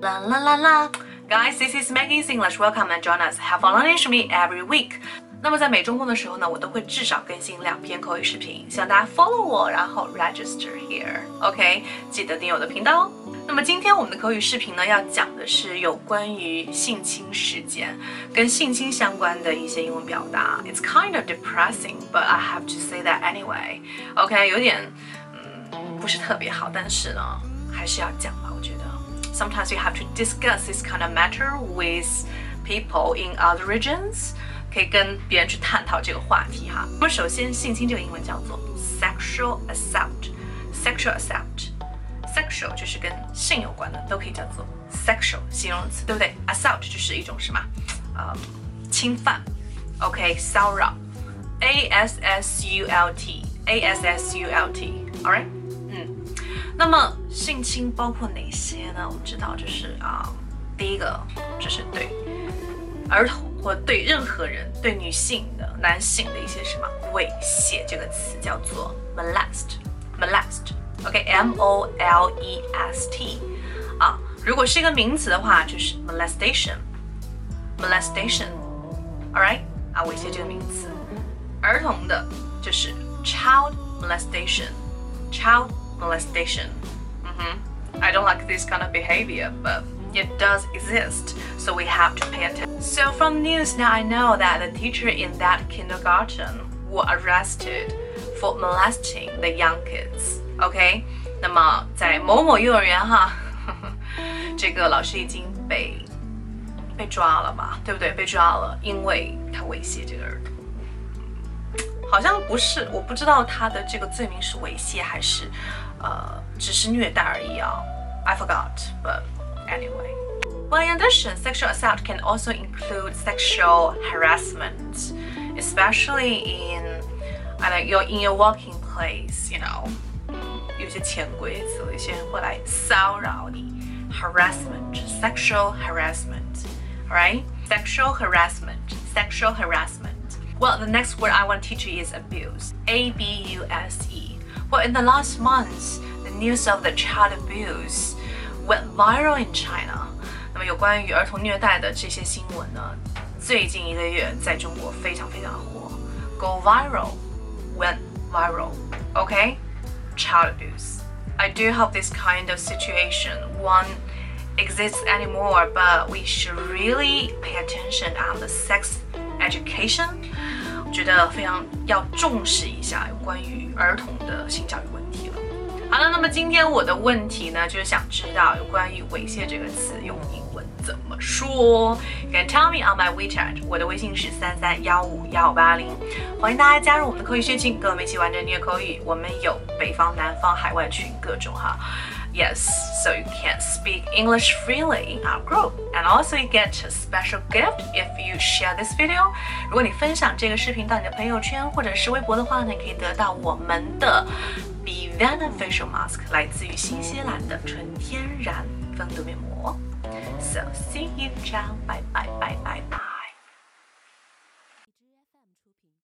La la la la. Guys, this is Maggie's English. Welcome and join us. Have fun learning with me every week. 那么在每周末的时候呢，我都会至少更新两篇口语视频，希望大家 follow 我，然后 register here。OK，记得订阅我的频道哦。那么今天我们的口语视频呢，要讲的是有关于性侵事件跟性侵相关的一些英文表达。It's kind of depressing, but I have to say that anyway. OK，有点嗯不是特别好，但是呢还是要讲吧，我觉得。 Sometimes you have to discuss this kind of matter with people in other regions. 可以跟别人去探讨这个话题哈。那么首先，性侵这个英文叫做 sexual assault，sexual assault，sexual 就是跟性有关的，都可以叫做 sexual 形容词，对不对？assault 就是一种什么？呃，侵犯，OK，骚扰，a s s u l t，a s s u l t，all right，嗯， 那么性侵包括哪些呢？我们知道就是啊，第一个就是对儿童。或对任何人，对女性的、男性的一些什么猥亵，这个词叫做 molest，molest，OK，M O L E S T，啊，如果是一个名词的话，就是 molestation，molestation，all right，啊，猥亵这个名词，儿童的就是 child molestation，child molestation，嗯哼，I don't like this kind of behavior，but it does exist, so we have to pay attention. So from news now I know that the teacher in that kindergarten were arrested for molesting the young kids. OK，那么在某某幼儿园哈，这个老师已经被被抓了吧，对不对？被抓了，因为他猥亵这个儿童。好像不是，我不知道他的这个罪名是猥亵还是 呃只是虐待而已啊。I forgot, but anyway. Well, in addition, sexual assault can also include sexual harassment, especially in I know you're in your working place, you know. 有些潜规则，有些人会来骚扰你，harassment, sexual harassment, alright? Sexual harassment, sexual harassment. Well, the next word I want to teach you is abuse, A B U S E. Well, in the last months, the news of the child abuse went viral in China. 那么有关于儿童虐待的这些新闻呢，最近一个月在中国非常非常火，go viral, went viral, okay? Child abuse. I do hope this kind of situation won't exist anymore, but we should really pay attention on the sex education. 觉得非常要重视一下有关于儿童的性教育问题了。好了，那么今天我的问题呢，就是想知道有关于猥亵这个词用英文怎么说？Can tell me on my WeChat，我的微信是三三幺五幺八零，欢迎大家加入我们的口语学群，跟我们一起玩着虐口语。我们有北方、南方、海外群，各种哈。Yes, so you can speak English freely in our group, and also you get a special gift if you share this video. 如果你分享这个视频到你的朋友圈或者是微博的话呢，你可以得到我们的 Be Beneficial Mask，来自于新西兰的纯天然防毒面膜。So see you, ciao, bye bye bye bye bye.